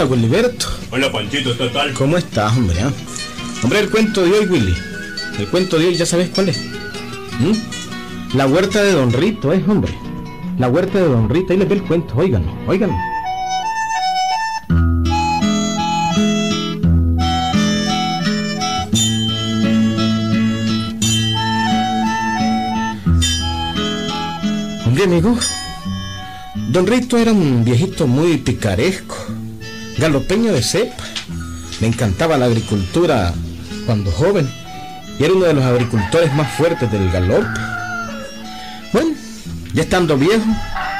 Hola, Willyberto. Hola, Panchito, ¿qué tal? ¿Cómo estás, hombre? ah? Hombre, el cuento de hoy, Willy. El cuento de hoy, ¿ya sabes cuál es? ¿Mm? La huerta de Don Rito, es, hombre. La huerta de Don Rito. Ahí les ve el cuento, óiganlo, óiganlo. Hombre, amigo. Don Rito era un viejito muy picaresco, galopeño de cepa. Le encantaba la agricultura cuando joven y era uno de los agricultores más fuertes del galope. Bueno, ya estando viejo,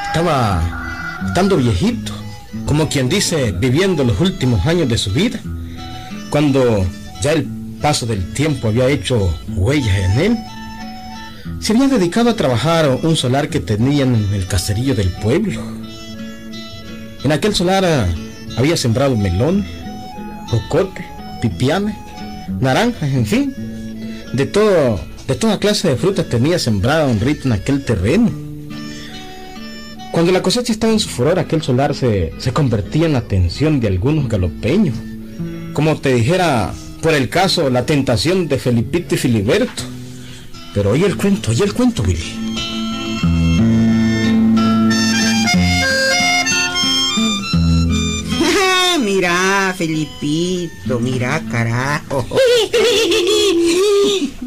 estaba estando viejito, como quien dice, viviendo los últimos años de su vida, cuando ya el paso del tiempo había hecho huellas en él. Se había dedicado a trabajar un solar que tenían en el caserillo del pueblo. En aquel solar había sembrado melón, jocote, pipianes, naranjas, en fin. De todo, de toda clase de frutas tenía sembrada un rito en aquel terreno. Cuando la cosecha estaba en su furor, aquel solar se, se convertía en la atención de algunos galopeños. Como te dijera, por el caso, la tentación de Felipito y Filiberto. Pero oye el cuento, oye el cuento, Willy. Mira, Felipito, mira, carajo.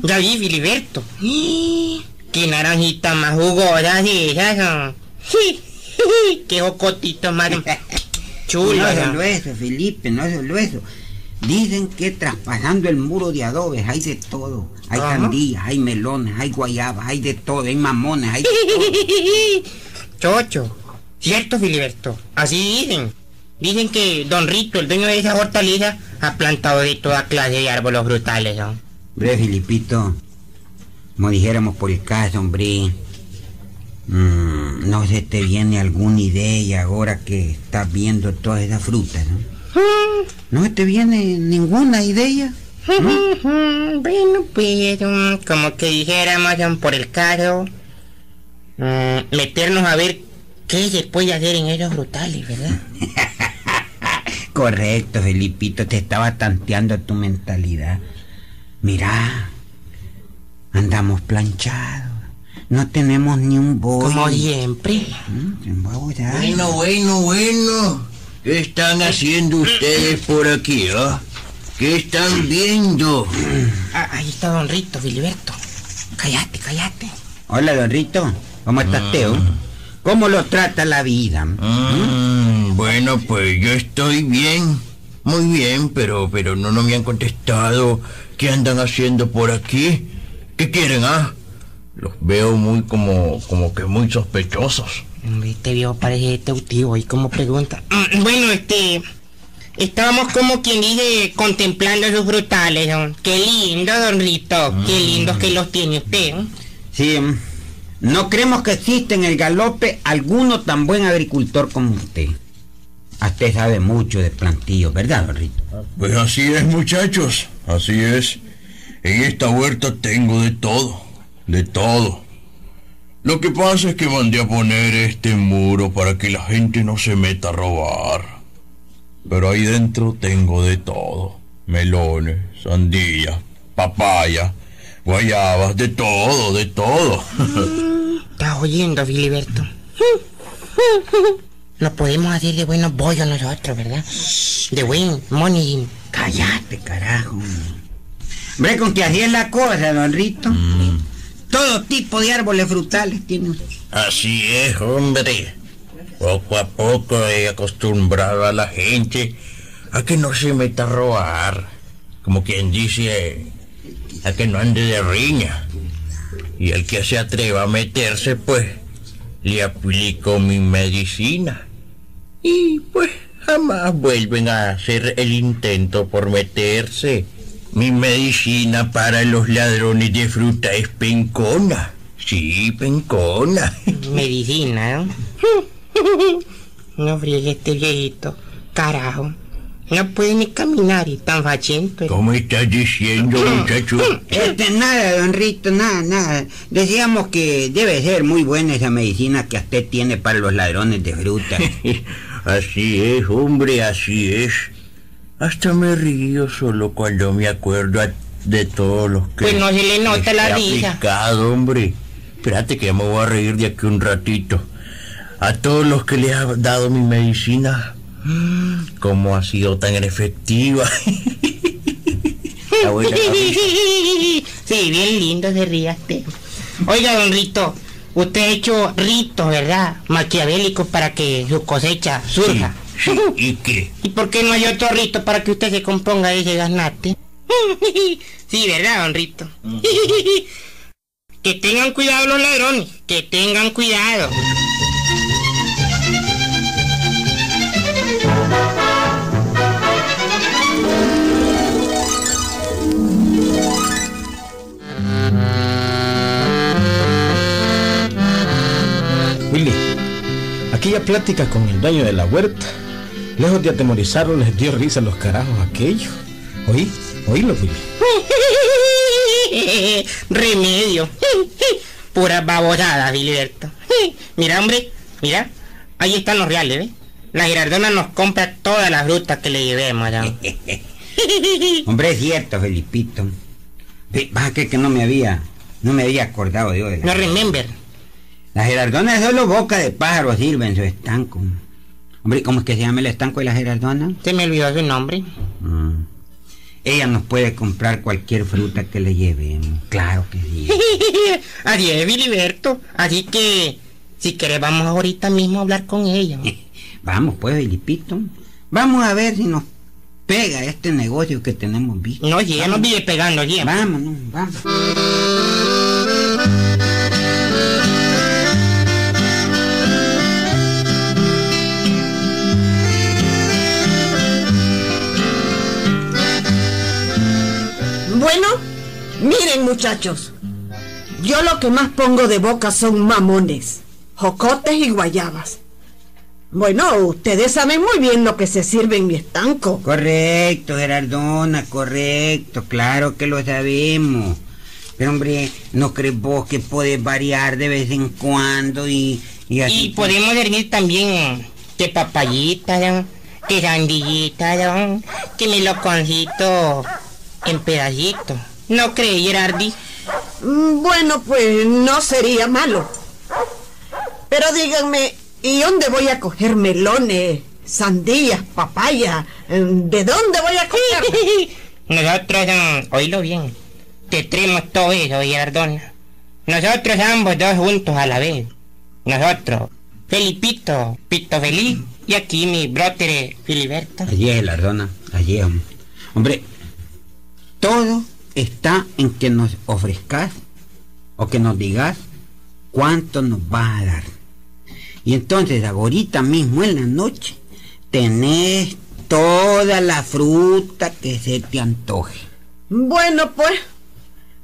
Ya vi, Filiberto. Qué naranjita más jugosa esas. ah. Qué jocotito más chulo. no solo eso, Felipe, no solo eso. Dicen que traspasando el muro de adobes hay de todo. Hay Ajá. sandías, hay melones, hay guayabas, hay de todo, hay mamones, hay de todo. Chocho. Cierto, Filiberto. Así dicen. Dicen que Don Rito, el dueño de esa hortaliza, ha plantado de toda clase de árboles frutales. ¿no? Hombre, Filipito, como dijéramos por el caso, hombre, mm, no se te viene alguna idea ahora que estás viendo todas esas frutas, ¿no? ¿No se te viene ninguna idea? bueno, pues, um, como que dijéramos por el caso, mm, meternos a ver qué se puede hacer en esos frutales, ¿verdad? Correcto, Felipito, te estaba tanteando tu mentalidad. Mira, andamos planchados. No tenemos ni un bollo. Como siempre. Mm. Bueno, bueno, bueno. ¿Qué están haciendo ustedes por aquí, ah? ¿Qué están viendo? Ah, ahí está Don Rito, Filiberto. Cállate, cállate. Hola, Don Rito. ¿Cómo estás, Teo? ¿Cómo lo trata la vida? Mm, bueno, pues yo estoy bien. Muy bien, pero, pero no, no me han contestado. ¿Qué andan haciendo por aquí? ¿Qué quieren, ah? Los veo muy como, como que muy sospechosos. Este viejo parece teutivo y como pregunta. Mm, Bueno, este. Estábamos como quien dice contemplando sus frutales. ¿no? Qué lindo, Don Rito. Qué lindos que los tiene usted. ¿no? Sí, mm, no creemos que existe en el galope alguno tan buen agricultor como usted. Usted sabe mucho de plantillos, ¿verdad, Don Rito? Pues así es, muchachos, así es. En esta huerta tengo de todo, de todo. Lo que pasa es que mandé a poner este muro para que la gente no se meta a robar. Pero ahí dentro tengo de todo. Melones, sandías, papaya, guayabas, de todo, de todo. ¿Estás oyendo, Filiberto? No podemos hacer de buenos bollos nosotros, ¿verdad? De buen money. Cállate, carajo. Hombre, con que así es la cosa, Don Rito. Todo tipo de árboles frutales tiene usted. Así es, hombre. Poco a poco he acostumbrado a la gente a que no se meta a robar. Como quien dice, a que no ande de riña. Y el que se atreva a meterse, pues, le aplico mi medicina. Y pues jamás vuelven a hacer el intento por meterse. Mi medicina para los ladrones de fruta es pencona. Sí, pencona. Medicina, ¿no? No friegue este viejito. Carajo. No puede ni caminar y tan fachento. ¿Cómo estás diciendo, muchacho? Este, nada, Don Rito, nada, nada. Decíamos que debe ser muy buena esa medicina que usted tiene para los ladrones de fruta. Así es, hombre, así es. Hasta me río solo cuando me acuerdo de todos los que... Pues no se le nota la he risa. aplicado, hombre. Espérate que ya me voy a reír de aquí un ratito. A todos los que les ha dado mi medicina. ¿Cómo ha sido tan efectiva? Sí, bien lindo se ríaste. Oiga, don Rito, usted ha hecho ritos, ¿verdad? Maquiavélicos para que su cosecha surja. Sí, sí, ¿Y qué? ¿Y por qué no hay otro rito para que usted se componga de ese gaznate? Sí, ¿verdad, don Rito? Que tengan cuidado los ladrones, que tengan cuidado. Aquella plática con el dueño de la huerta, lejos de atemorizarlo, les dio risa a los carajos aquellos. Oí, oílo, Willy. Remedio. Pura babosada, Filiberto. Mira, hombre, mira. Ahí están los reales, ¿ves? La Girardona nos compra toda la fruta que le llevemos, ¿no? Hombre, es cierto, Felipito. Ve, Vas a creer que no me había, no me había acordado yo de la... No remember. La Gerardona es solo boca de pájaro sirve en su estanco. Hombre, ¿cómo es que se llama el estanco de la Gerardona? Se me olvidó su nombre. Mm. Ella nos puede comprar cualquier fruta que le lleven. Claro que sí. Así es, Filiberto. Así que, si querés, vamos ahorita mismo a hablar con ella. Vamos, pues, Felipito. Vamos a ver si nos pega este negocio que tenemos visto. No, si ella nos vive pegando, ya. Vámonos, vamos. miren muchachos, yo lo que más pongo de boca son mamones, jocotes y guayabas. Bueno, ustedes saben muy bien lo que se sirve en mi estanco. Correcto, Gerardona, correcto. Claro que lo sabemos. Pero, hombre, ¿no crees vos que puedes variar de vez en cuando y, y así? Y podemos servir también que papayita, ¿no? que sandillita, ¿no? que meloconcito en pedacitos. ¿No crees, Gerardi? Mm, Bueno, pues no sería malo. Pero díganme, ¿y dónde voy a coger melones, sandías, papaya? Mm, ¿De dónde voy a coger? Nosotros, mm, oílo bien, te traemos todo eso, Gerardona. Nosotros ambos dos juntos a la vez. Nosotros, Felipito, Pito Feliz, y aquí mi brother Filiberto. Allí es, Gerardona, allí es. Hombre, todo está en que nos ofrezcas o que nos digas cuánto nos vas a dar. Y entonces, ahorita mismo en la noche, tenés toda la fruta que se te antoje. Bueno, pues,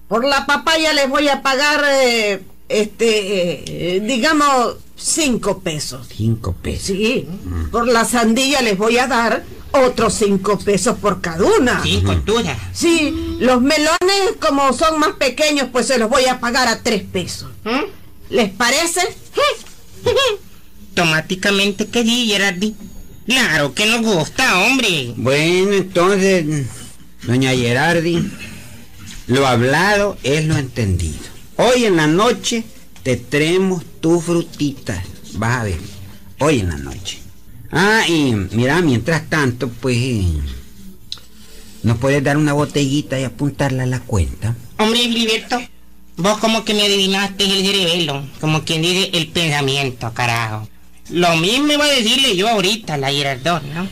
por la papaya les voy a pagar, eh, este, eh, digamos, cinco pesos. Cinco pesos. Sí, por la sandía les voy a dar otros cinco pesos por cada una. Sí, cultura. Sí, los melones como son más pequeños, pues se los voy a pagar a tres pesos. ¿Mm? ¿Les parece? Automáticamente que sí, Gerardi. Claro que nos gusta, hombre. Bueno, entonces, doña Gerardi, lo hablado es lo entendido. Hoy en la noche te traemos tus frutitas. Vas a ver, hoy en la noche. Ah, y mira, mientras tanto, pues, eh, ¿nos puedes dar una botellita y apuntarla a la cuenta? Hombre, Filiberto, vos como que me adivinaste el cerebelo, como quien dice el pensamiento, carajo. Lo mismo iba a decirle yo ahorita a la Girardón, ¿no?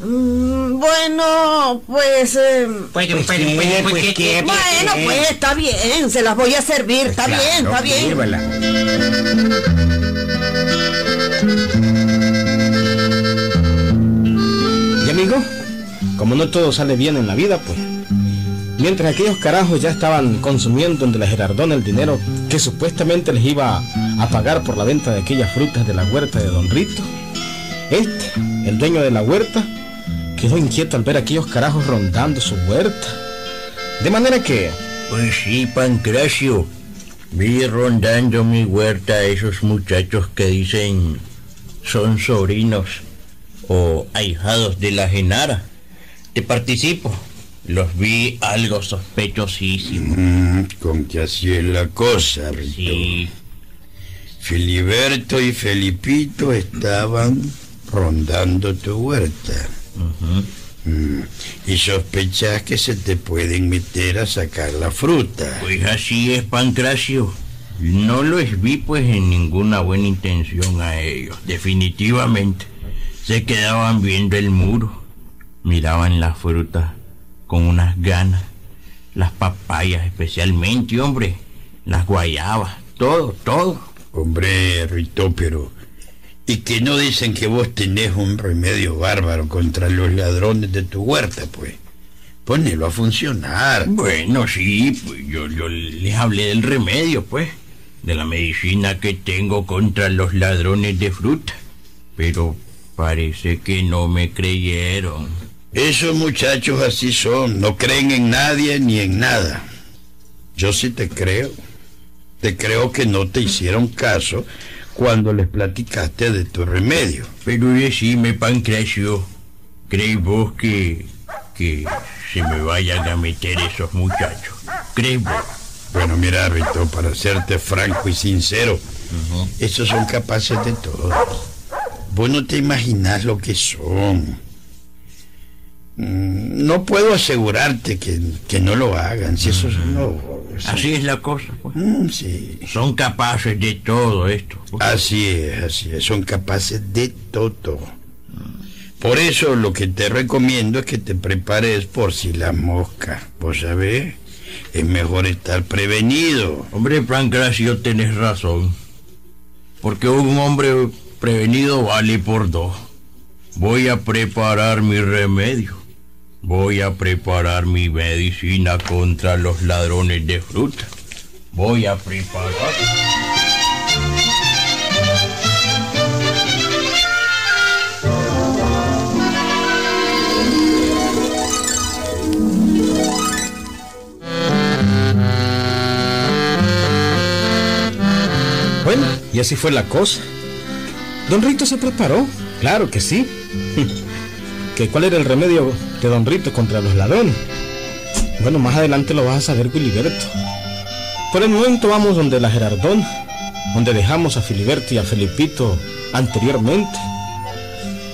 Mm, bueno, pues... eh, Pues, Pues pues, qué, pues, pues, pues ¿qué- qué, qué- bueno, pues está bien, se las voy a servir, está bien, está bien. sírvala. Como no todo sale bien en la vida, pues. Mientras aquellos carajos ya estaban consumiendo de la Gerardona el dinero que supuestamente les iba a pagar por la venta de aquellas frutas de la huerta de Don Rito, este, el dueño de la huerta, quedó inquieto al ver a aquellos carajos rondando su huerta. De manera que, Pues sí, Pancracio. Vi rondando mi huerta a esos muchachos que dicen son sobrinos. o ahijados de la Genara. Te participo. Los vi algo sospechosísimos. Mm, con que así es la cosa, Rito. Sí, Filiberto y Felipito estaban rondando tu huerta. Mm, Y sospechas que se te pueden meter a sacar la fruta. pues así es, Pancracio. No los vi pues en ninguna buena intención a ellos, definitivamente. Se quedaban viendo el muro, miraban las frutas con unas ganas, las papayas especialmente, hombre, las guayabas, todo, todo. Hombre, Rito, pero... ¿Y que no dicen que vos tenés un remedio bárbaro contra los ladrones de tu huerta, pues? Ponelo a funcionar. Bueno, sí, pues yo, yo les hablé del remedio, pues, de la medicina que tengo contra los ladrones de fruta. Pero parece que no me creyeron. Esos muchachos así son, no creen en nadie ni en nada. Yo sí te creo. Te creo que no te hicieron caso cuando les platicaste de tu remedio. Pero decime, Pancracio, ¿crees vos que, que se me vayan a meter esos muchachos? ¿Crees vos? Bueno, mira, Rito, para serte franco y sincero, esos son capaces de todo. Vos no te imaginas lo que son. Mm, No puedo asegurarte que, que no lo hagan, si eso no... eso- Así es la cosa, pues. Mm, sí. Son capaces de todo esto. pues. Así es, así es, son capaces de todo. Por eso lo que te recomiendo es que te prepares por si la mosca, vos sabés, es mejor estar prevenido. Hombre, Pancracio, tenés razón. Porque un hombre prevenido vale por dos. Voy a preparar mi remedio. Voy a preparar mi medicina contra los ladrones de fruta. Voy a preparar. Bueno, y así fue la cosa. Don Rito se preparó, claro que sí. ¿Que ¿Cuál era el remedio de Don Rito contra los ladrones? Bueno, más adelante lo vas a saber, Filiberto. Por el momento vamos donde la Gerardón, donde dejamos a Filiberto y a Felipito anteriormente.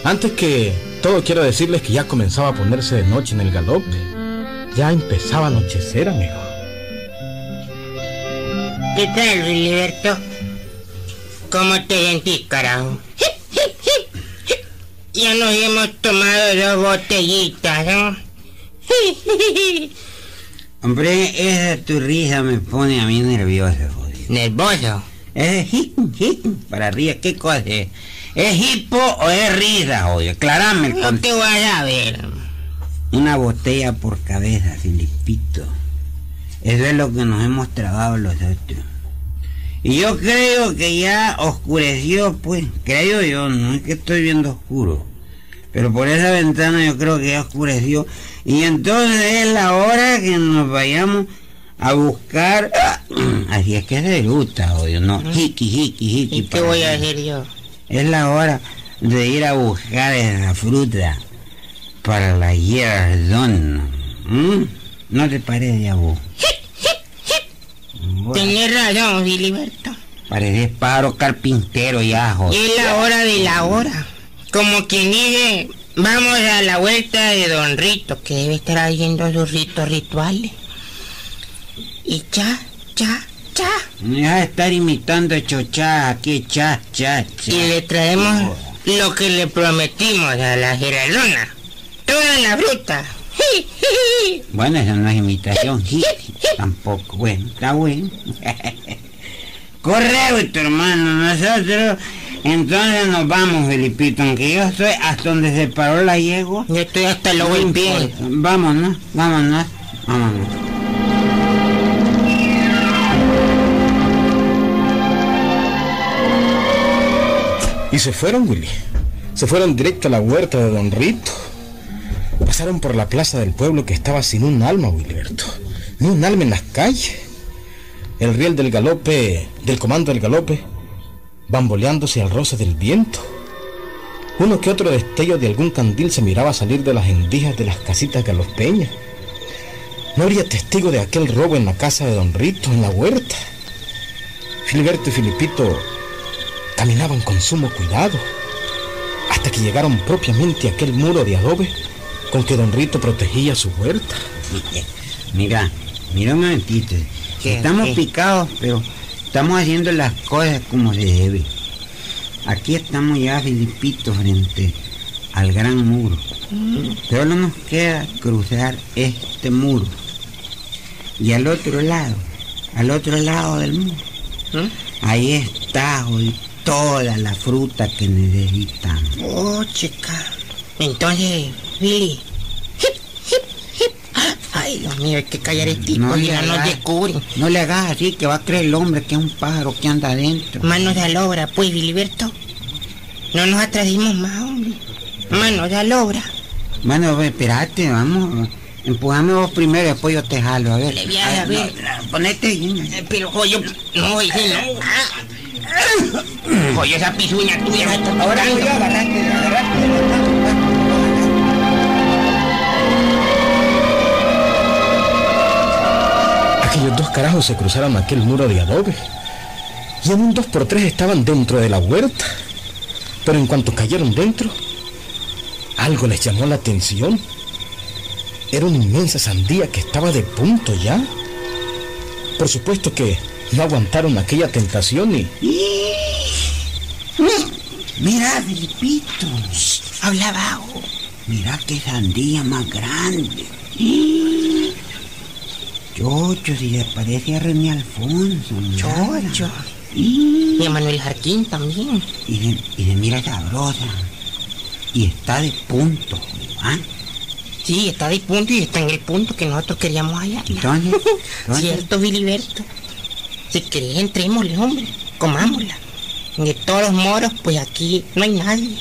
Antes que todo quiero decirles que ya comenzaba a ponerse de noche en el galope. Ya empezaba a anochecer, amigo. ¿Qué tal, Filiberto? ¿Cómo te sentís, carajo? Ya nos hemos tomado dos botellitas, ¿no? Hombre, esa tu risa me pone a mí nervioso, jodido. ¿Nervoso? Es hip, hip, para arriba, ¿qué cosa es? ¿Es hipo o es risa, jodido? Aclarame el No te vas a ver. Una botella por cabeza, Filipito. Eso es lo que nos hemos tragado los otros. Y yo creo que ya oscureció, pues. Creo yo, no es que estoy viendo oscuro. Pero por esa ventana yo creo que ya oscureció. Y entonces es la hora que nos vayamos a buscar. Así es que se gusta, oye, no. Hiki, hiki, hiki. ¿Y qué voy a hacer yo? Es la hora de ir a buscar esa fruta para la Gerardón. ¿Mm? ¿No te parece a vos? Tenés razón, Filiberto. pareces pájaro carpintero ya, Y joder. es la hora de la hora. Como quien dice, vamos a la vuelta de Don Rito, que debe estar haciendo sus ritos rituales. Y cha, cha, cha. Deja de estar imitando chochá aquí, cha, cha, cha. Y le traemos lo que le prometimos a la Geraldona. Toda la fruta. Bueno, esa no es imitación, tampoco. Bueno, está bueno. Correcto, hermano. Nosotros entonces nos vamos, Felipito. Aunque yo estoy hasta donde se paró la yegua. Yo estoy hasta luego No el pie. Vámonos, vámonos, vámonos. Y se fueron, Willy. Se fueron directo a la huerta de Don Rito. Pasaron por la plaza del pueblo que estaba sin un alma, Wilberto. Ni un alma en las calles. El riel del galope, del comando del galope, bamboleándose al roce del viento. Uno que otro destello de algún candil se miraba salir de las endijas de las casitas galospeñas. No habría testigo de aquel robo en la casa de Don Rito, en la huerta. Filiberto y Filipito caminaban con sumo cuidado hasta que llegaron propiamente a aquel muro de adobe con que Don Rito protegía su huerta. Mira, mira un momentito. ¿Qué? Estamos ¿Qué? picados, pero estamos haciendo las cosas como se debe. Aquí estamos ya, Filipito, frente al gran muro. Solo nos queda cruzar este muro. Y al otro lado, al otro lado del muro, ¿Mm? ahí está hoy toda la fruta que necesitamos. Oh, chica. Entonces, Billy. Hip, hip, hip. Ay, Dios mío, hay que callar este tipo, No le ya nos descubren. No le hagas así, que va a creer el hombre que es un pájaro que anda adentro. Manos a la obra, pues, Filiberto. No nos atrasimos más, hombre. Manos a la obra. Bueno, espérate, vamos. Empujame vos primero, después yo te jalo, a ver. Le voy a ver. no, ponete. Eh, Pero, joyo, no, ese no. Ah. Joyo, esa pisuña tuya Ahora voy a agarrarte, agarrarte. Aquellos dos carajos se cruzaron aquel muro de adobe. Y en un dos por tres estaban dentro de la huerta. Pero en cuanto cayeron dentro, algo les llamó la atención. Era una inmensa sandía que estaba de punto ya. Por supuesto que no aguantaron aquella tentación y Mira, Filipito. Habla bajo. Mira qué sandía más grande. Chocho, si le parece a René Alfonso. Chocho. Y Y a Manuel Jarquín también. y de, y de mira sabrosa. Y está de punto. ¿ah? Sí, está de punto y está en el punto que nosotros queríamos hallar. Entonces, entonces- Cierto, Filiberto. Si querés, entrémosle, hombre. Comámosla. De todos los moros, pues aquí no hay nadie.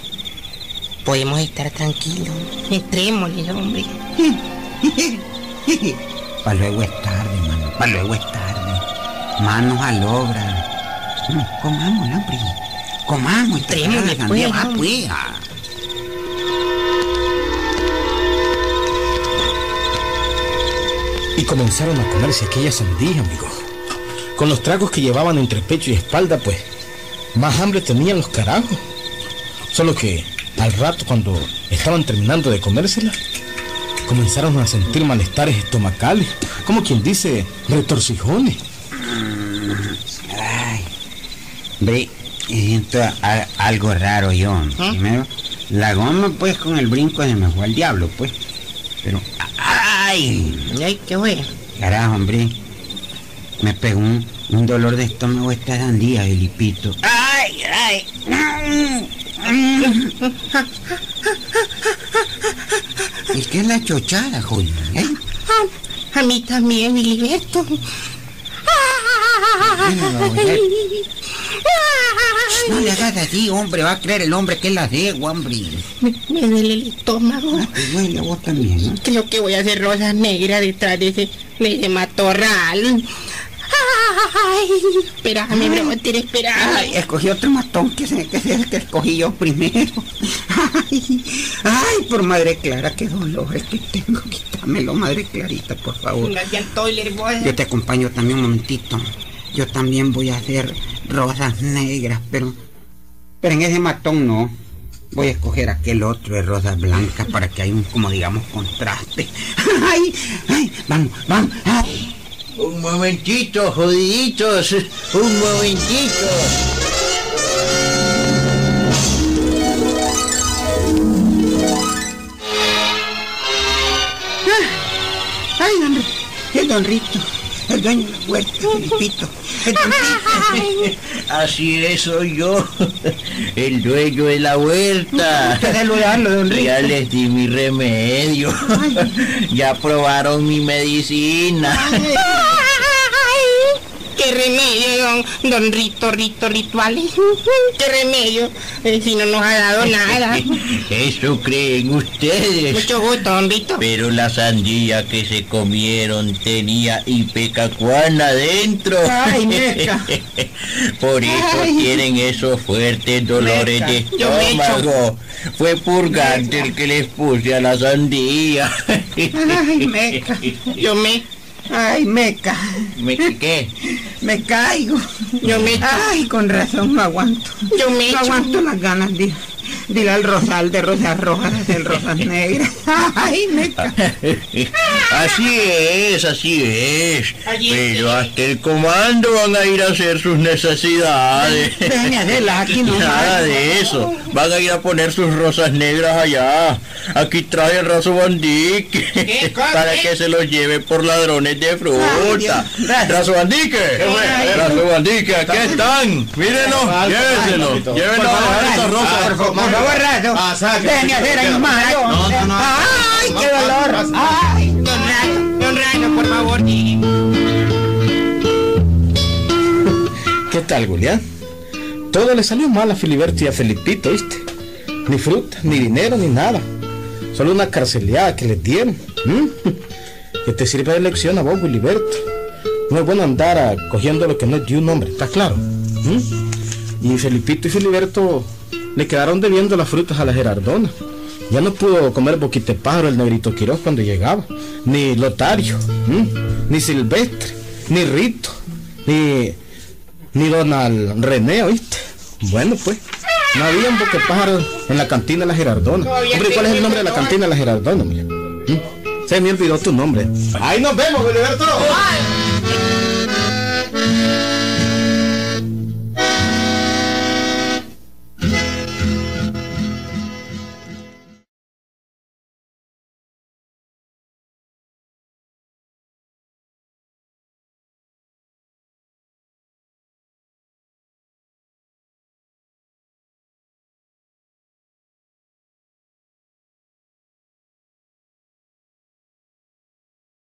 Podemos estar tranquilos. Entrémosle, hombre. Para luego es tarde, mano. Para luego es tarde. Manos a la obra. No, comamos, hombre. Comamos. cara de pues. Va, pues, ah. y comenzaron a comerse aquella sandía, amigo. Con los tragos que llevaban entre pecho y espalda, pues más hambre tenían los carajos. Solo que al rato, cuando estaban terminando de comérsela, comenzaron a sentir malestares estomacales, como quien dice, retorcijones. Ay. Hombre, siento a- algo raro yo. Primero, la goma, pues, con el brinco se me fue al diablo, pues. Pero, ¡ay! Ay, qué bueno. Carajo, hombre. Me pegó un, un dolor de estómago esta sandía, Felipito. ¡Ay, ay! Es que es la chochada, joder. ¿eh? A, a mí también, Filiberto. No le hagas así, hombre. Va a creer el hombre que es la cegua, hombre. Me, me duele el estómago. Ah, Te duele vos también, ¿no? Creo que voy a hacer rosas negras detrás de ese, de ese matorral. Ay, espérame, brother, espérame. Ay, escogí otro matón que, se, que es el que escogí yo primero. Ay, ay, por madre clara, qué dolor es que tengo. Quítamelo, madre clarita, por favor. Yo te acompaño también un momentito. Yo también voy a hacer rosas negras, pero. Pero en ese matón no. Voy a escoger aquel otro de rosas blancas para que haya un, como digamos, contraste. ¡Ay! ¡Ay! ¡Vamos! ¡Vamos! ¡Ay! Un momentito, jodiditos. Un momentito. ¡Ay, hombre! El don Rito, el dueño de la huerta, Felipito. Así es, soy yo. El dueño de la huerta. Saludarlo, don Rito. Ya les di mi remedio. Ya probaron mi medicina. ¡Ay! ¡Qué remedio, don, don Rito, Rito, rituales. Qué remedio, eh, si no nos ha dado nada. Eso creen ustedes. Mucho gusto, don Rito. Pero la sandía que se comieron tenía ipecacuana adentro. Ay, meca. Por eso Ay. tienen esos fuertes dolores Meca. de estómago. Fue purgante el que les puse a la sandía. Ay, meca. Yo me, Ay, meca. ¿Me qué? Me caigo. yo me, Ay, con razón no aguanto. yo me No aguanto las ganas de ir al rosal de rosas rojas, hacer rosas negras. Ay, meca. Así es, así es. Allí Pero hasta el comando van a ir a hacer sus necesidades. Ven, aquí no Nada de eso. Van a ir a poner sus rosas negras allá. Aquí trae el raso bandique. Para que se los lleve por ladrones de fruta. Ay. Raso bandique. bueno. Raso bandique, aquí están. Mírenlo. Llévenselo. Llévenlo a dejar esta rosa. Por favor, rato. Ah, saque. Ven, Adela, no más. No, no, no. Ay, qué dolor. Ay. Don Rano, don Rano, por favor. ¿Qué tal, Julián? Todo le salió mal a Filiberto y a Felipito, ¿viste? Ni fruta, ni dinero, ni nada. Solo una carceleada que les dieron. Que te sirve de lección a vos, Filiberto. No es bueno andar a- cogiendo lo que no es de un hombre, ¿está claro? Y Felipito y Filiberto le quedaron debiendo las frutas a la Gerardona. Ya no pudo comer boquitepájaro el negrito Quiroz cuando llegaba. Ni Lotario, ¿m? ni Silvestre, ni Rito, ni ni Donald René, ¿oíste? Bueno, pues, no había un boquepájaro en la cantina de la Gerardona. Hombre, ¿cuál es el nombre de la cantina de la Gerardona, mira? ¿Mm? Se me olvidó tu nombre. Ahí nos vemos, Filiberto.